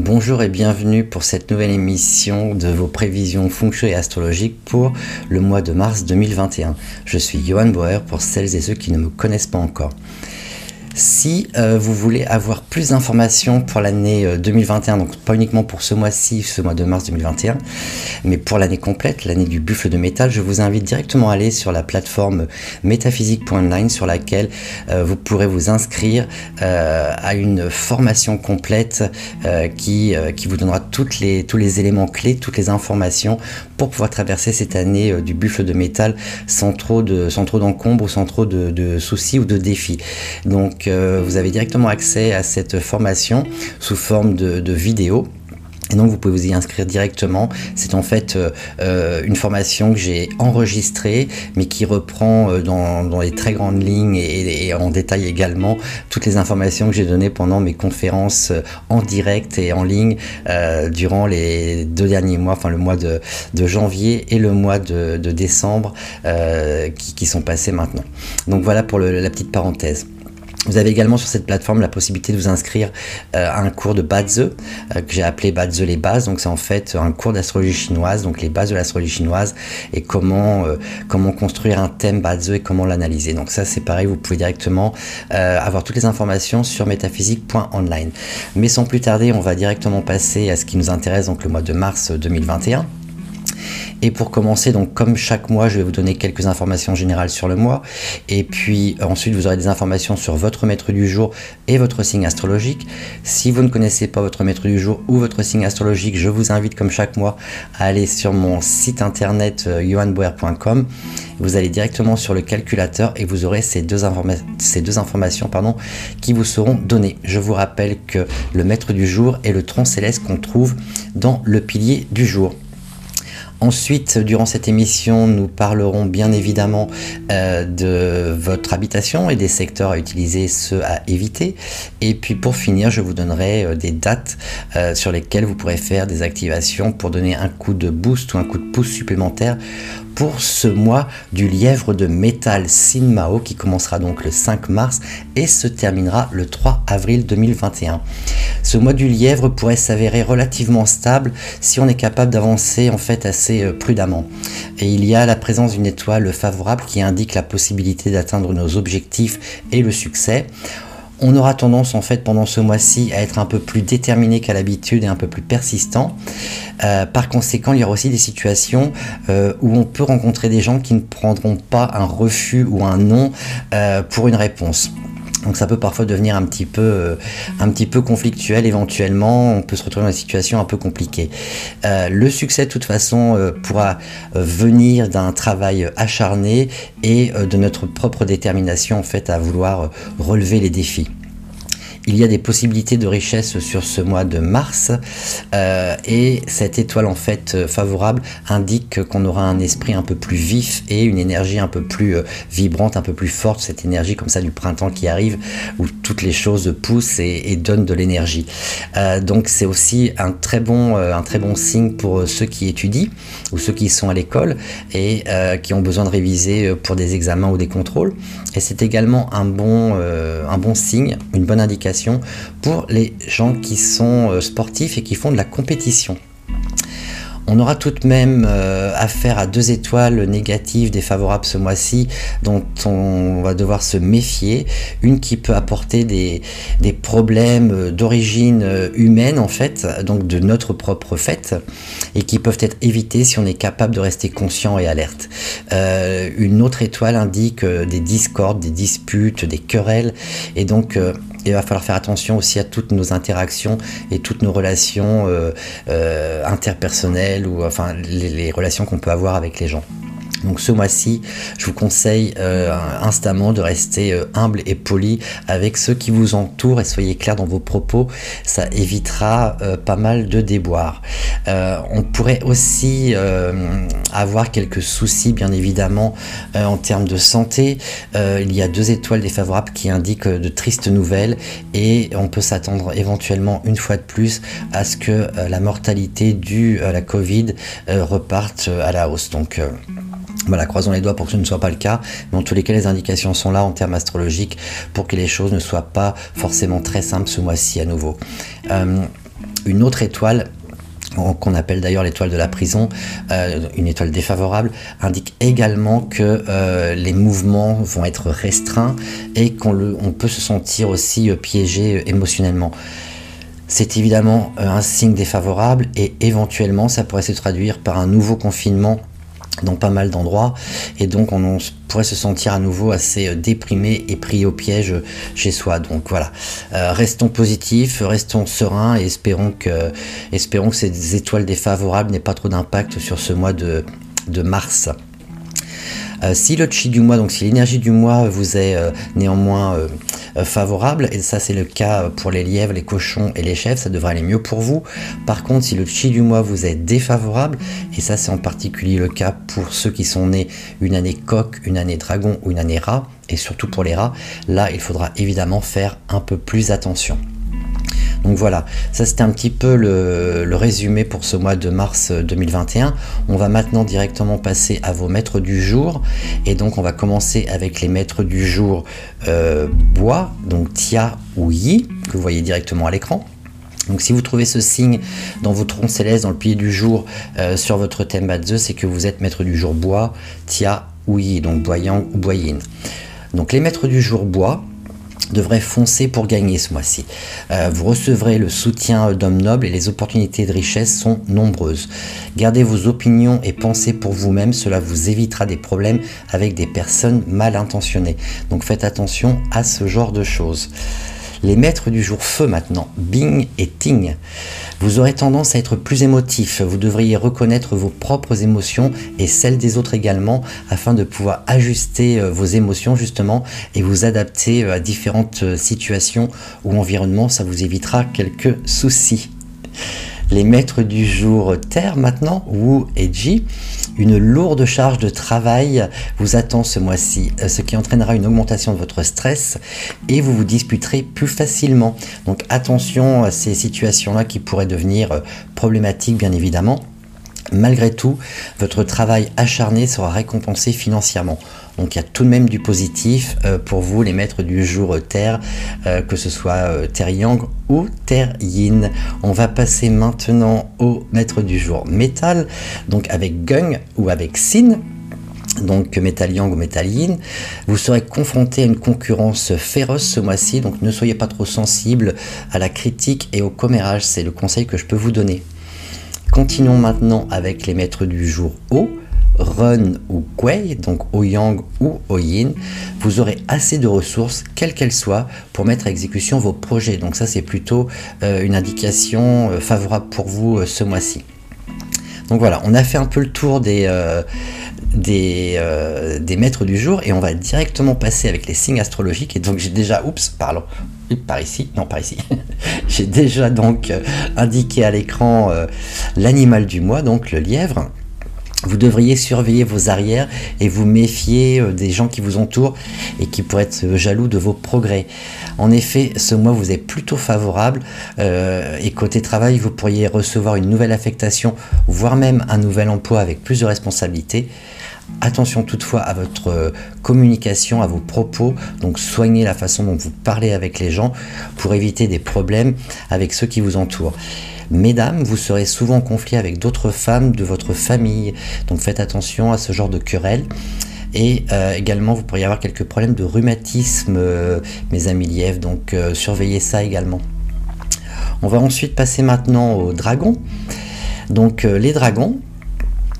Bonjour et bienvenue pour cette nouvelle émission de vos prévisions feng et astrologiques pour le mois de mars 2021. Je suis Johan Bauer pour celles et ceux qui ne me connaissent pas encore. Si euh, vous voulez avoir plus d'informations pour l'année 2021, euh, donc pas uniquement pour ce mois-ci, ce mois de mars 2021, mais pour l'année complète, l'année du buffle de métal, je vous invite directement à aller sur la plateforme métaphysique.online sur laquelle euh, vous pourrez vous inscrire à une formation complète qui, qui vous donnera toutes les, tous les éléments clés, toutes les informations pour pouvoir traverser cette année du buffle de métal sans trop de sans d'encombre, sans trop de, de soucis ou de défis. Donc vous avez directement accès à cette formation sous forme de, vidéo. Et donc vous pouvez vous y inscrire directement. C'est en fait euh, euh, une formation que j'ai enregistrée, mais qui reprend euh, dans, les très grandes lignes et, en détail également toutes les informations que j'ai données pendant mes conférences en direct et en ligne durant les deux derniers mois, enfin le mois de, janvier et le mois de, décembre qui, sont passés maintenant. Donc voilà pour la petite parenthèse. Vous avez également sur cette plateforme la possibilité de vous inscrire euh, à un cours de Badze, euh, que j'ai appelé Badze les bases. Donc c'est en fait un cours d'astrologie chinoise, donc les bases de l'astrologie chinoise et comment, euh, comment construire un thème Badze et comment l'analyser. Donc ça c'est pareil, vous pouvez directement avoir toutes les informations sur métaphysique.online. Mais sans plus tarder, on va directement passer à ce qui nous intéresse, donc le mois de mars 2021. Et pour commencer, donc comme chaque mois, je vais vous donner quelques informations générales sur le mois. Et puis ensuite, vous aurez des informations sur votre maître du jour et votre signe astrologique. Si vous ne connaissez pas votre maître du jour ou votre signe astrologique, je vous invite comme chaque mois à aller sur mon site internet euh, Vous allez directement sur le calculateur et vous aurez ces deux, informations qui vous seront données. Je vous rappelle que le maître du jour est le tronc céleste qu'on trouve dans le pilier du jour. Ensuite, durant cette émission, nous parlerons bien évidemment euh, de votre habitation et des secteurs à utiliser, ceux à éviter. Et puis pour finir, je vous donnerai euh, des dates euh, sur lesquelles vous pourrez faire des activations pour donner un coup de boost ou un coup de pouce supplémentaire pour ce mois du lièvre de métal Sinmao qui commencera donc le 5 mars et se terminera le 3 avril 2021. Ce mois du lièvre pourrait s'avérer relativement stable si on est capable d'avancer en fait assez euh, prudemment. Et il y a la présence d'une étoile favorable qui indique la possibilité d'atteindre nos objectifs et le succès on aura tendance en fait pendant ce mois-ci à être un peu plus déterminé qu'à l'habitude et un peu plus persistant. Euh, par conséquent, il y aura aussi des situations euh, où on peut rencontrer des gens qui ne prendront pas un refus ou un non euh, pour une réponse. Donc ça peut parfois devenir un petit peu, euh, un petit peu conflictuel éventuellement, on peut se retrouver dans une situation un peu compliquée. Euh, le succès de toute façon euh, pourra venir d'un travail acharné et de notre propre détermination en fait à vouloir relever les défis il y a des possibilités de richesse sur ce mois de mars euh, et cette étoile en fait euh, favorable indique qu'on aura un esprit un peu plus vif et une énergie un peu plus euh, vibrante, un peu plus forte, cette énergie comme ça du printemps qui arrive où toutes les choses poussent et, donnent de l'énergie. donc c'est aussi un très bon signe pour ceux qui étudient ou ceux qui sont à l'école et qui ont besoin de réviser pour des examens ou des contrôles. Et c'est également un bon signe, une bonne indication pour les gens qui sont euh, sportifs et qui font de la compétition. On aura tout de même euh, affaire à deux étoiles négatives défavorables ce mois-ci dont on va devoir se méfier. Une qui peut apporter des, problèmes d'origine humaine en fait, donc de notre propre fait, et qui peuvent être évités si on est capable de rester conscient et alerte. Euh, une autre étoile indique des discordes, des disputes, des querelles, et donc il va falloir faire attention aussi à toutes nos interactions et toutes nos relations euh, ou enfin les relations qu'on peut avoir avec les gens. Donc ce mois-ci, je vous conseille euh, instamment de rester euh, humble et poli avec ceux qui vous entourent et soyez clair dans vos propos, ça évitera euh, pas mal de déboires. on pourrait aussi avoir quelques soucis bien évidemment en termes de santé. il y a deux étoiles défavorables qui indiquent de tristes nouvelles et on peut s'attendre éventuellement une fois de plus à ce que la mortalité due à la Covid reparte à la hausse. Donc voilà, croisons les doigts pour que ce ne soit pas le cas, mais en tous les cas, les indications sont là en termes astrologiques pour que les choses ne soient pas forcément très simples ce mois-ci à nouveau. Euh, Une autre étoile qu'on appelle d'ailleurs l'étoile de la prison, euh, une étoile défavorable, indique également que euh, les mouvements vont être restreints et qu'on peut se sentir aussi piégé émotionnellement. C'est évidemment un signe défavorable et éventuellement ça pourrait se traduire par un nouveau confinement dans pas mal d'endroits et donc on, pourrait se sentir à nouveau assez euh, déprimé et pris au piège chez soi. Donc voilà, euh, restons positifs, restons sereins et espérons que, ces étoiles défavorables n'aient pas trop d'impact sur ce mois de mars. Euh, si le chi du mois, donc si l'énergie du mois vous est euh, néanmoins euh, favorable, et ça c'est le cas pour les lièvres, les cochons et les chèvres, ça devrait aller mieux pour vous. Par contre, si le chi du mois vous est défavorable, et ça c'est en particulier le cas pour ceux qui sont nés une année coq, une année dragon ou une année rat, et surtout pour les rats, là il faudra évidemment faire un peu plus attention. Donc voilà, ça c'était un petit peu le, résumé pour ce mois de mars 2021. On va maintenant directement passer à vos maîtres du jour. Et donc on va commencer avec les maîtres du jour euh, bois, donc Tia ou Yi, que vous voyez directement à l'écran. Donc si vous trouvez ce signe dans votre rond céleste, dans le pied du jour, euh, sur votre thème Badze, c'est que vous êtes maître du jour bois, Tia ou Yi, donc boyang ou boyine. Donc les maîtres du jour bois, devrait foncer pour gagner ce mois-ci. Euh, vous recevrez le soutien d'hommes nobles et les opportunités de richesse sont nombreuses. Gardez vos opinions et pensez pour vous-même, cela vous évitera des problèmes avec des personnes mal intentionnées. Donc faites attention à ce genre de choses. Les maîtres du jour feu maintenant, Bing et Ting. Vous aurez tendance à être plus émotif, vous devriez reconnaître vos propres émotions et celles des autres également afin de pouvoir ajuster euh, vos émotions justement et vous adapter euh, à différentes euh, situations ou environnements, ça vous évitera quelques soucis. Les maîtres du jour Terre maintenant, Wu et Ji, une lourde charge de travail vous attend ce mois-ci, euh, ce qui entraînera une augmentation de votre stress et vous vous disputerez plus facilement. Donc attention à ces situations-là qui pourraient devenir euh, problématiques bien évidemment. Malgré tout, votre travail acharné sera récompensé financièrement. Donc il y a tout de même du positif euh, pour vous, les maîtres du jour Terre, euh, que ce soit euh, Terre Yang ou Terre Yin. On va passer maintenant au maître du jour Métal, donc avec Gung ou avec Sin donc Metal Yang ou Metal Yin, vous serez confronté à une concurrence féroce ce mois-ci, donc ne soyez pas trop sensible à la critique et au commérage, c'est le conseil que je peux vous donner. Continuons maintenant avec les maîtres du jour O, Run ou Kuei, donc O-Yang ou O-Yin. Vous aurez assez de ressources, quelles qu'elles soient, pour mettre à exécution vos projets. Donc ça, c'est plutôt euh, une indication euh, favorable pour vous euh, ce mois-ci. Donc voilà, on a fait un peu le tour des, des, des, maîtres du jour et on va directement passer avec les signes astrologiques. Et donc j'ai déjà, oups, pardon, par ici, non par ici, j'ai déjà donc indiqué à l'écran l'animal du mois, donc le lièvre. Vous devriez surveiller vos arrières et vous méfier euh, des gens qui vous entourent et qui pourraient être euh, jaloux de vos progrès. En effet, ce mois vous est plutôt favorable euh, et côté travail, vous pourriez recevoir une nouvelle affectation, voire même un nouvel emploi avec plus de responsabilités. Attention toutefois à votre communication, à vos propos, donc soignez la façon dont vous parlez avec les gens pour éviter des problèmes avec ceux qui vous entourent. Mesdames, vous serez souvent en conflit avec d'autres femmes de votre famille, donc faites attention à ce genre de querelle. Et euh, également, vous pourriez avoir quelques problèmes de rhumatisme, euh, mes amis lièvres, donc euh, surveillez ça également. On va ensuite passer maintenant aux dragons. Donc les dragons,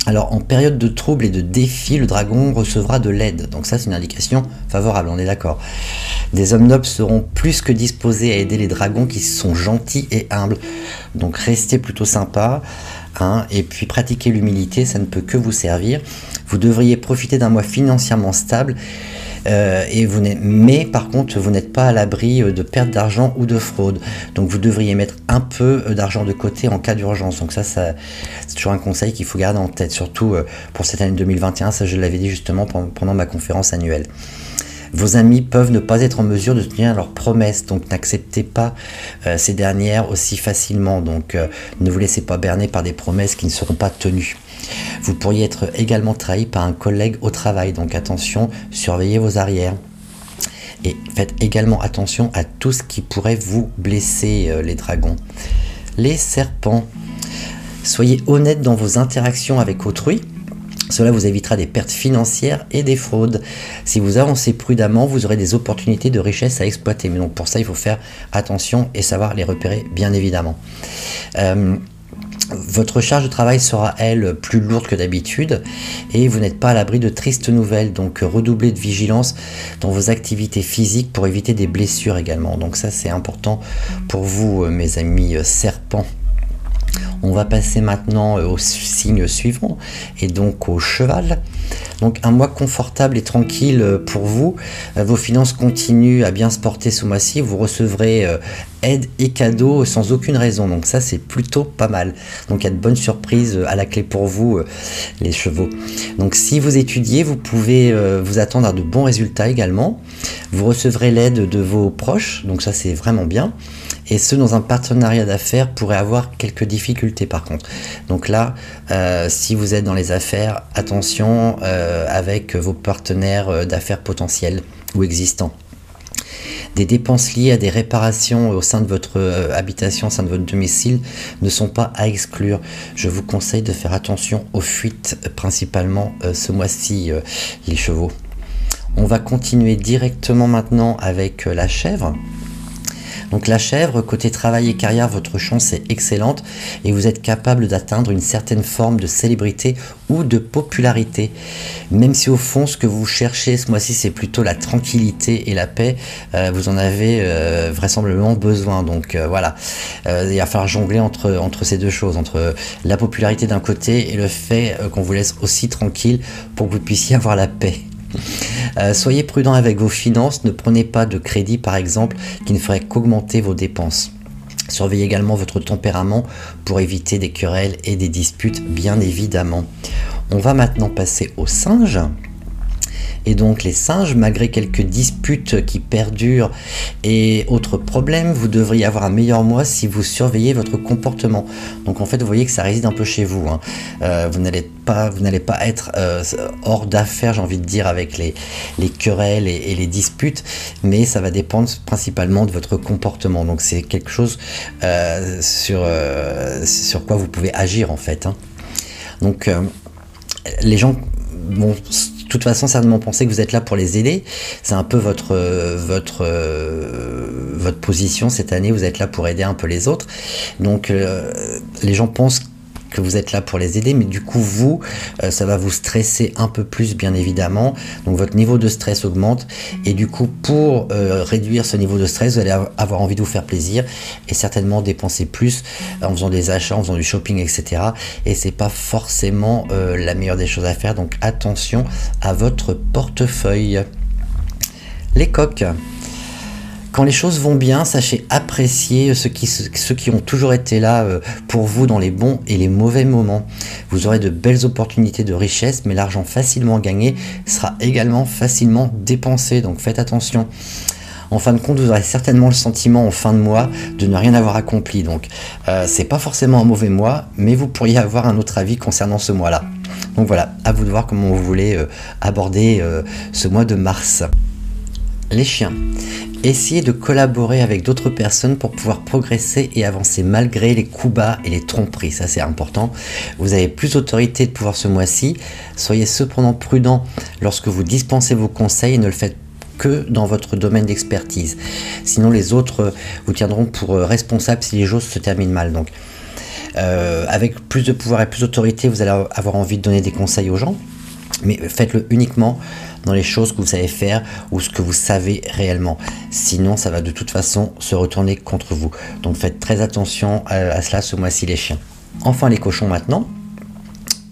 alors en période de trouble et de défi, le dragon recevra de l'aide. Donc ça c'est une indication favorable, on est d'accord. Des hommes nobles seront plus que disposés à aider les dragons qui sont gentils et humbles. Donc restez plutôt sympa. Hein, et puis pratiquer l'humilité, ça ne peut que vous servir. Vous devriez profiter d'un mois financièrement stable euh, et vous mais par contre, vous n'êtes pas à l'abri euh, de perte d'argent ou de fraude. Donc vous devriez mettre un peu euh, d'argent de côté en cas d'urgence. Donc ça, ça c'est toujours un conseil qu'il faut garder en tête, surtout pour cette année 2021. Ça, je l'avais dit justement pendant ma conférence annuelle. Vos amis peuvent ne pas être en mesure de tenir leurs promesses, donc n'acceptez pas ces dernières aussi facilement. Donc ne vous laissez pas berner par des promesses qui ne seront pas tenues. Vous pourriez être également trahi par un collègue au travail, donc attention, surveillez vos arrières. Et faites également attention à tout ce qui pourrait vous blesser, euh, les dragons. Les serpents. Soyez honnête dans vos interactions avec autrui. Cela vous évitera des pertes financières et des fraudes. Si vous avancez prudemment, vous aurez des opportunités de richesse à exploiter. Mais donc pour ça, il faut faire attention et savoir les repérer, bien évidemment. Euh, votre charge de travail sera, elle, plus lourde que d'habitude et vous n'êtes pas à l'abri de tristes nouvelles. Donc, redoublez de vigilance dans vos activités physiques pour éviter des blessures également. Donc, ça, c'est important pour vous, euh, mes amis euh, serpents. On va passer maintenant euh, au signe suivant et donc au cheval. Donc un mois confortable et tranquille euh, pour vous. Euh, vos finances continuent à bien se porter ce mois-ci. Vous recevrez aide et cadeaux sans aucune raison. Donc ça c'est plutôt pas mal. Donc il y a de bonnes surprises à la clé pour vous les chevaux. Donc si vous étudiez, vous pouvez vous attendre à de bons résultats également. Vous recevrez l'aide de vos proches. Donc ça c'est vraiment bien et ceux dans un partenariat d'affaires pourraient avoir quelques difficultés par contre. Donc là, euh, si vous êtes dans les affaires, attention euh, avec vos partenaires euh, d'affaires potentiels ou existants. Des dépenses liées à des réparations au sein de votre habitation, au sein de votre domicile, ne sont pas à exclure. Je vous conseille de faire attention aux fuites, principalement ce mois-ci, les chevaux. On va continuer directement maintenant avec la chèvre. Donc la chèvre, côté travail et carrière, votre chance est excellente et vous êtes capable d'atteindre une certaine forme de célébrité ou de popularité. Même si au fond, ce que vous cherchez ce mois-ci, c'est plutôt la tranquillité et la paix, euh, vous en avez euh, vraisemblablement besoin. Donc euh, voilà, il va falloir jongler entre, entre ces deux choses, entre la popularité d'un côté et le fait qu'on vous laisse aussi tranquille pour que vous puissiez avoir la paix. Euh, soyez prudent avec vos finances, ne prenez pas de crédit par exemple qui ne ferait qu'augmenter vos dépenses. Surveillez également votre tempérament pour éviter des querelles et des disputes bien évidemment. On va maintenant passer aux singes. Et donc les singes, malgré quelques disputes qui perdurent et autres problèmes, vous devriez avoir un meilleur mois si vous surveillez votre comportement. Donc en fait, vous voyez que ça réside un peu chez vous. Hein. Euh, vous n'allez pas, vous n'allez pas être euh, hors d'affaires, j'ai envie de dire, avec les, les querelles et, les disputes, mais ça va dépendre principalement de votre comportement. Donc c'est quelque chose euh, sur, quoi vous pouvez agir en fait. Hein. Donc les gens vont toute façon certainement penser que vous êtes là pour les aider. C'est un peu votre, votre, votre position cette année, vous êtes là pour aider un peu les autres. Donc euh, les gens pensent que vous êtes là pour les aider, mais du coup, vous, euh, ça va vous stresser un peu plus, bien évidemment. Donc, votre niveau de stress augmente. Et du coup, pour euh, réduire ce niveau de stress, vous allez avoir envie de vous faire plaisir et certainement dépenser plus en faisant des achats, en faisant du shopping, etc. Et c'est pas forcément euh, la meilleure des choses à faire. Donc, attention à votre portefeuille. Les coques. Quand les choses vont bien, sachez apprécier ceux qui, ceux qui ont toujours été là euh, pour vous dans les bons et les mauvais moments. Vous aurez de belles opportunités de richesse, mais l'argent facilement gagné sera également facilement dépensé, donc faites attention. En fin de compte, vous aurez certainement le sentiment en fin de mois de ne rien avoir accompli. Donc, euh, c'est pas forcément un mauvais mois, mais vous pourriez avoir un autre avis concernant ce mois-là. Donc voilà, à vous de voir comment vous voulez euh, aborder ce mois de mars. Les chiens. Essayez de collaborer avec d'autres personnes pour pouvoir progresser et avancer malgré les coups bas et les tromperies, ça c'est important. Vous avez plus d'autorité de pouvoir ce mois-ci. Soyez cependant prudent lorsque vous dispensez vos conseils et ne le faites que dans votre domaine d'expertise. Sinon les autres vous tiendront pour responsable si les choses se terminent mal. Donc euh, avec plus de pouvoir et plus d'autorité, vous allez avoir envie de donner des conseils aux gens, mais faites-le uniquement dans les choses que vous savez faire ou ce que vous savez réellement. Sinon, ça va de toute façon se retourner contre vous. Donc faites très attention à, cela ce mois-ci les chiens. Enfin les cochons maintenant.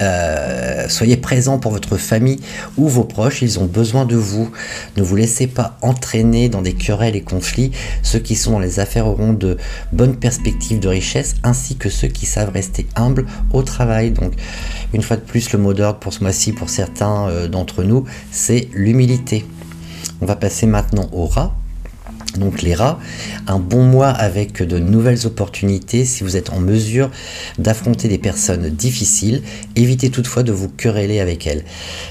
Euh, soyez présents pour votre famille ou vos proches, ils ont besoin de vous. Ne vous laissez pas entraîner dans des querelles et conflits. Ceux qui sont dans les affaires auront de bonnes perspectives de richesse, ainsi que ceux qui savent rester humbles au travail. Donc, une fois de plus, le mot d'ordre pour ce mois-ci, pour certains euh, d'entre nous, c'est l'humilité. On va passer maintenant au rat. Donc les rats, un bon mois avec de nouvelles opportunités si vous êtes en mesure d'affronter des personnes difficiles, évitez toutefois de vous quereller avec elles.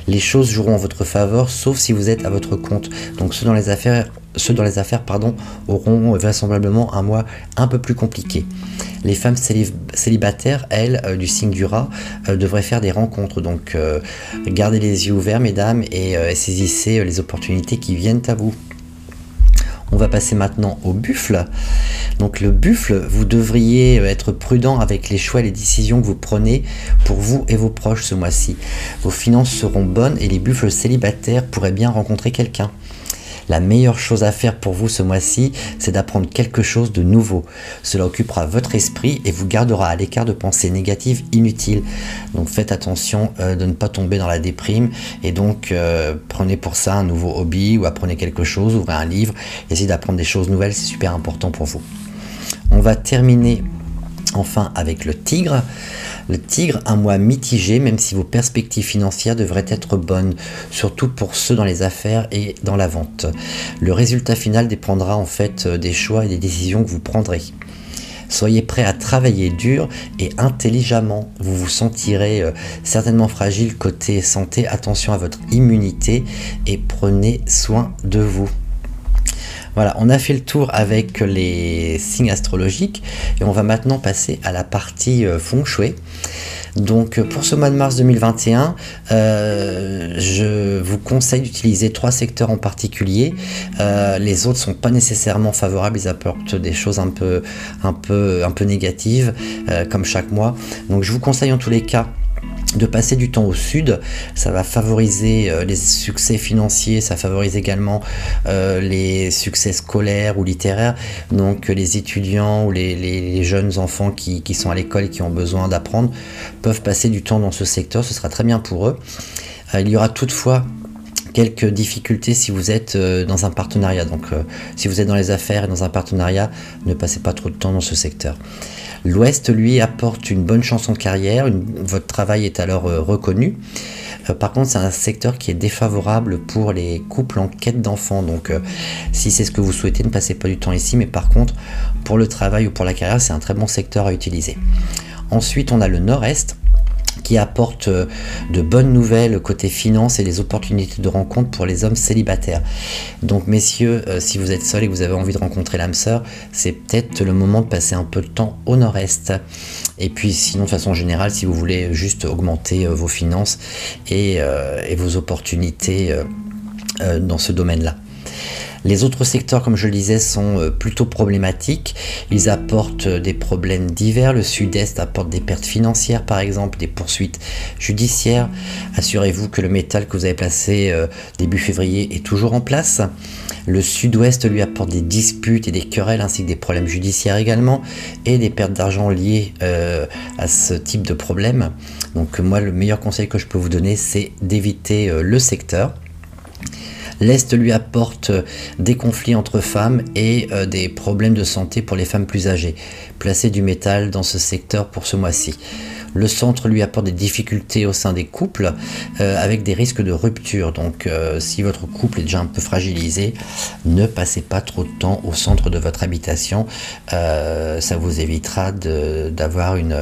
Les choses joueront en votre faveur sauf si vous êtes à votre compte. Donc ceux dans les affaires, pardon, auront vraisemblablement un mois un peu plus compliqué. Les femmes célibataires, elles, euh, du signe du rat, euh, devraient faire des rencontres. Donc euh, gardez les yeux ouverts mesdames et saisissez les opportunités qui viennent à vous. On va passer maintenant au buffle. Donc le buffle, vous devriez être prudent avec les choix et les décisions que vous prenez pour vous et vos proches ce mois-ci. Vos finances seront bonnes et les buffles célibataires pourraient bien rencontrer quelqu'un. La meilleure chose à faire pour vous ce mois-ci, c'est d'apprendre quelque chose de nouveau. Cela occupera votre esprit et vous gardera à l'écart de pensées négatives inutiles. Donc faites attention euh, de ne pas tomber dans la déprime et donc euh, prenez pour ça un nouveau hobby ou apprenez quelque chose, ouvrez un livre, essayez d'apprendre des choses nouvelles, c'est super important pour vous. On va terminer enfin avec le tigre. Le tigre, un mois mitigé, même si vos perspectives financières devraient être bonnes, surtout pour ceux dans les affaires et dans la vente. Le résultat final dépendra en fait euh, des choix et des décisions que vous prendrez. Soyez prêt à travailler dur et intelligemment. Vous vous sentirez euh, certainement fragile côté santé. Attention à votre immunité et prenez soin de vous. Voilà, on a fait le tour avec les signes astrologiques et on va maintenant passer à la partie euh, feng shui. Donc pour ce mois de mars 2021, euh, je vous conseille d'utiliser trois secteurs en particulier. Euh, les autres sont pas nécessairement favorables, ils apportent des choses un peu négatives, comme chaque mois. Donc je vous conseille en tous les cas de passer du temps au sud, ça va favoriser euh, les succès financiers, ça favorise également euh, les succès scolaires ou littéraires. Donc les étudiants ou les, jeunes enfants qui, sont à l'école qui ont besoin d'apprendre peuvent passer du temps dans ce secteur, ce sera très bien pour eux. Euh, il y aura toutefois quelques difficultés si vous êtes dans un partenariat. Donc si vous êtes dans les affaires et dans un partenariat, ne passez pas trop de temps dans ce secteur. L'Ouest, lui, apporte une bonne chance en carrière, votre travail est alors euh, reconnu. Euh, par contre, c'est un secteur qui est défavorable pour les couples en quête d'enfants. Donc, euh, si c'est ce que vous souhaitez, ne passez pas du temps ici. Mais par contre, pour le travail ou pour la carrière, c'est un très bon secteur à utiliser. Ensuite, on a le Nord-Est qui apporte euh, de bonnes nouvelles côté finance et des opportunités de rencontre pour les hommes célibataires. Donc messieurs, euh, si vous êtes seul et que vous avez envie de rencontrer l'âme sœur, c'est peut-être le moment de passer un peu de temps au nord-est. Et puis sinon de façon générale, si vous voulez juste augmenter euh, vos finances et, et vos opportunités dans ce domaine-là. Les autres secteurs, comme je le disais, sont euh, plutôt problématiques. Ils apportent euh, des problèmes divers. Le sud-est apporte des pertes financières, par exemple, des poursuites judiciaires. Assurez-vous que le métal que vous avez placé euh, début février est toujours en place. Le sud-ouest lui apporte des disputes et des querelles ainsi que des problèmes judiciaires également et des pertes d'argent liées à ce type de problème. Donc moi le meilleur conseil que je peux vous donner c'est d'éviter le secteur. L'Est lui apporte euh, des conflits entre femmes et euh, des problèmes de santé pour les femmes plus âgées. Placez du métal dans ce secteur pour ce mois-ci. Le centre lui apporte des difficultés au sein des couples euh, avec des risques de rupture. Donc si votre couple est déjà un peu fragilisé, ne passez pas trop de temps au centre de votre habitation. ça vous évitera d'avoir une,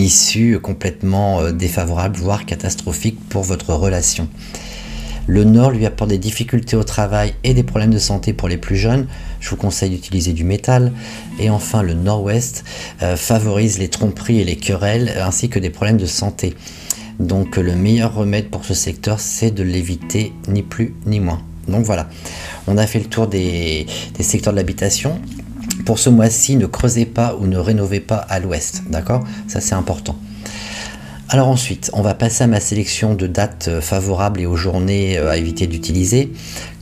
issue complètement défavorable, voire catastrophique pour votre relation. Le nord lui apporte des difficultés au travail et des problèmes de santé pour les plus jeunes. Je vous conseille d'utiliser du métal. Et enfin, le nord-ouest euh, favorise les tromperies et les querelles ainsi que des problèmes de santé. Donc le meilleur remède pour ce secteur, c'est de l'éviter ni plus ni moins. Donc voilà, on a fait le tour des secteurs de l'habitation. Pour ce mois-ci, ne creusez pas ou ne rénovez pas à l'ouest, d'accord? Ça c'est important. Alors ensuite, on va passer à ma sélection de dates euh, favorables et aux journées euh, à éviter d'utiliser.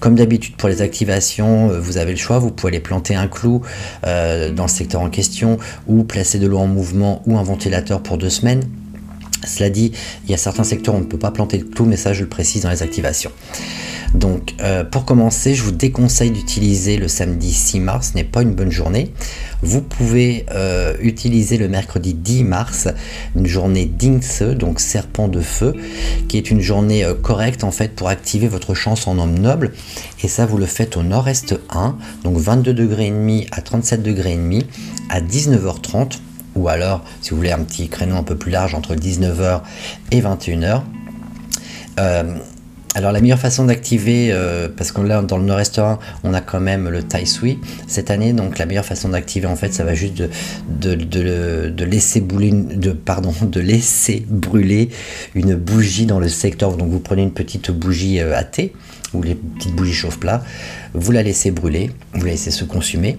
Comme d'habitude pour les activations, euh, vous avez le choix, vous pouvez aller planter un clou dans le secteur en question ou placer de l'eau en mouvement ou un ventilateur pour deux semaines. Cela dit, il y a certains secteurs où on ne peut pas planter clous, mais ça je le précise dans les activations. Donc euh, pour commencer, je vous déconseille d'utiliser le samedi 6 mars, ce n'est pas une bonne journée. Vous pouvez euh, utiliser le mercredi 10 mars, une journée Dingse, donc serpent de feu, qui est une journée euh, correcte en fait pour activer votre chance en homme noble. Et ça, vous le faites au nord-est 1, donc 22 degrés et demi à 37 degrés et demi à 19h30 ou alors si vous voulez un petit créneau un peu plus large entre 19h et 21h. Alors la meilleure façon d'activer, euh, parce que là dans le 1, on a quand même le Tai Sui cette année, donc la meilleure façon d'activer en fait, ça va juste de, laisser brûler, de laisser brûler une bougie dans le secteur. Donc vous prenez une petite bougie euh, à thé ou les petites bougies chauffe-plat, vous la laissez brûler, vous la laissez se consumer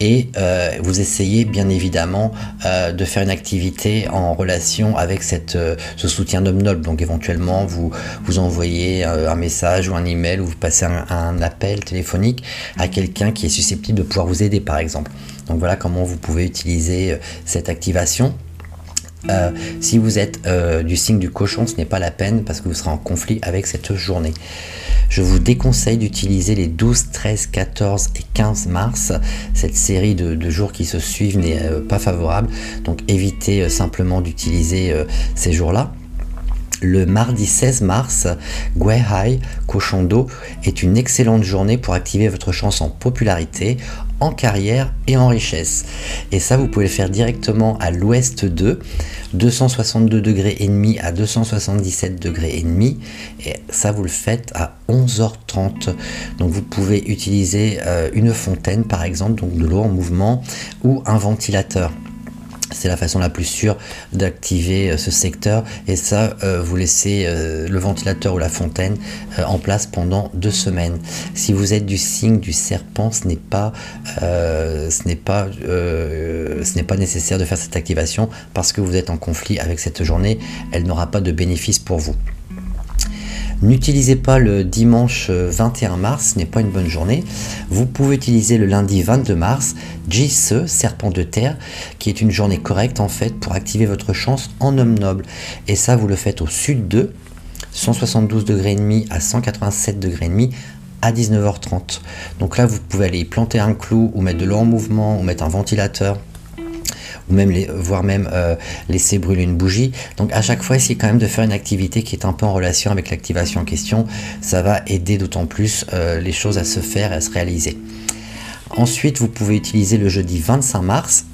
et euh, vous essayez bien évidemment euh, de faire une activité en relation avec euh, ce soutien d'homme noble. Donc éventuellement vous, envoyez un message ou un email ou vous passez un appel téléphonique à quelqu'un qui est susceptible de pouvoir vous aider par exemple. Donc voilà comment vous pouvez utiliser cette activation. Si vous êtes du signe du cochon, ce n'est pas la peine parce que vous serez en conflit avec cette journée. Je vous déconseille d'utiliser les 12, 13, 14 et 15 mars. Cette série de, jours qui se suivent n'est euh, pas favorable, donc évitez euh, simplement d'utiliser euh, ces jours-là. Le mardi 16 mars, Guehai, cochon d'eau, est une excellente journée pour activer votre chance en popularité, en carrière et en richesse. Et ça, vous pouvez le faire directement à l'ouest 2, 262 degrés et demi à 277 degrés et demi. Et ça, vous le faites à 11h30. Donc, vous pouvez utiliser euh, une fontaine, par exemple, donc de l'eau en mouvement ou un ventilateur c'est la façon la plus sûre d'activer euh, ce secteur. Et ça euh, vous laissez euh, le ventilateur ou la fontaine en place pendant deux semaines. Si vous êtes du signe du serpent ce n'est pas nécessaire de faire cette activation parce que vous êtes en conflit avec cette journée. Elle n'aura pas de bénéfice pour vous N'utilisez pas le dimanche 21 euh, mars, ce n'est pas une bonne journée. Vous pouvez utiliser le lundi 22 mars, Jise, serpent de terre, qui est une journée correcte en fait pour activer votre chance en homme noble. Et ça, vous le faites au sud de 172 degrés et demi à 187 degrés et demi à 19h30. Donc là, vous pouvez aller planter un clou ou mettre de l'eau en mouvement ou mettre un ventilateur même voire même euh, laisser brûler une bougie. Donc à chaque fois, essayez quand même de faire une activité qui est un peu en relation avec l'activation en question. Ça va aider d'autant plus euh, les choses à se faire et à se réaliser. Ensuite, vous pouvez utiliser le jeudi 25 mars.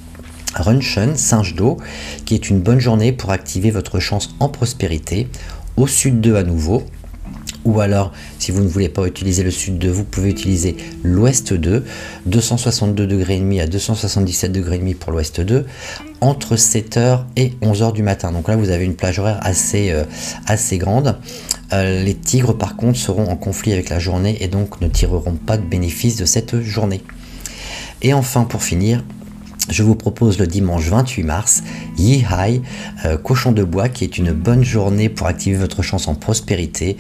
Runchen, singe d'eau, qui est une bonne journée pour activer votre chance en prospérité. Au sud 2 à nouveau, ou alors si vous ne voulez pas utiliser le sud 2 vous pouvez utiliser l'ouest 2 262 degrés et demi à 277 degrés et demi pour l'ouest 2 entre 7h et 11h du matin. Donc là vous avez une plage horaire assez, euh, assez grande. Euh, les tigres par contre seront en conflit avec la journée et donc ne tireront pas de bénéfice de cette journée. Et enfin pour finir je vous propose le dimanche 28 mars, Yihai, euh, cochon de bois, qui est une bonne journée pour activer votre chance en prospérité.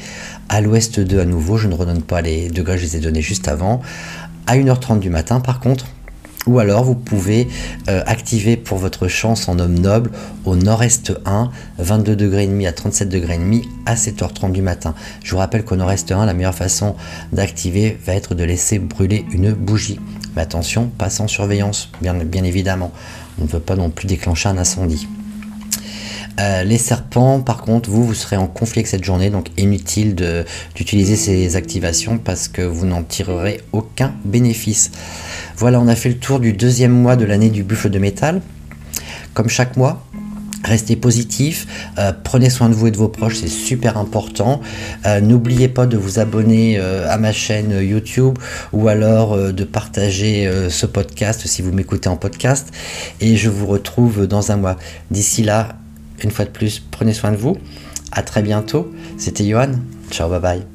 À l'ouest 2 à nouveau, je ne redonne pas les degrés, je les ai donnés juste avant. À 1h30 du matin, par contre, ou alors vous pouvez euh, activer pour votre chance en homme noble au nord-est 1, 22 degrés à 37 degrés à 7h30 du matin. Je vous rappelle qu'au nord-est 1, la meilleure façon d'activer va être de laisser brûler une bougie. Mais attention, pas sans surveillance, bien, bien évidemment. On ne veut pas non plus déclencher un incendie. Euh, les serpents, par contre, vous, vous serez en conflit avec cette journée, donc inutile d'utiliser ces activations parce que vous n'en tirerez aucun bénéfice. Voilà, on a fait le tour du deuxième mois de l'année du buffle de métal. Comme chaque mois, Restez positif, euh, prenez soin de vous et de vos proches, c'est super important. Euh, n'oubliez pas de vous abonner à ma chaîne YouTube ou alors de partager ce podcast si vous m'écoutez en podcast. Et je vous retrouve dans un mois. D'ici là, une fois de plus, prenez soin de vous. À très bientôt. C'était Johan. Ciao, bye bye.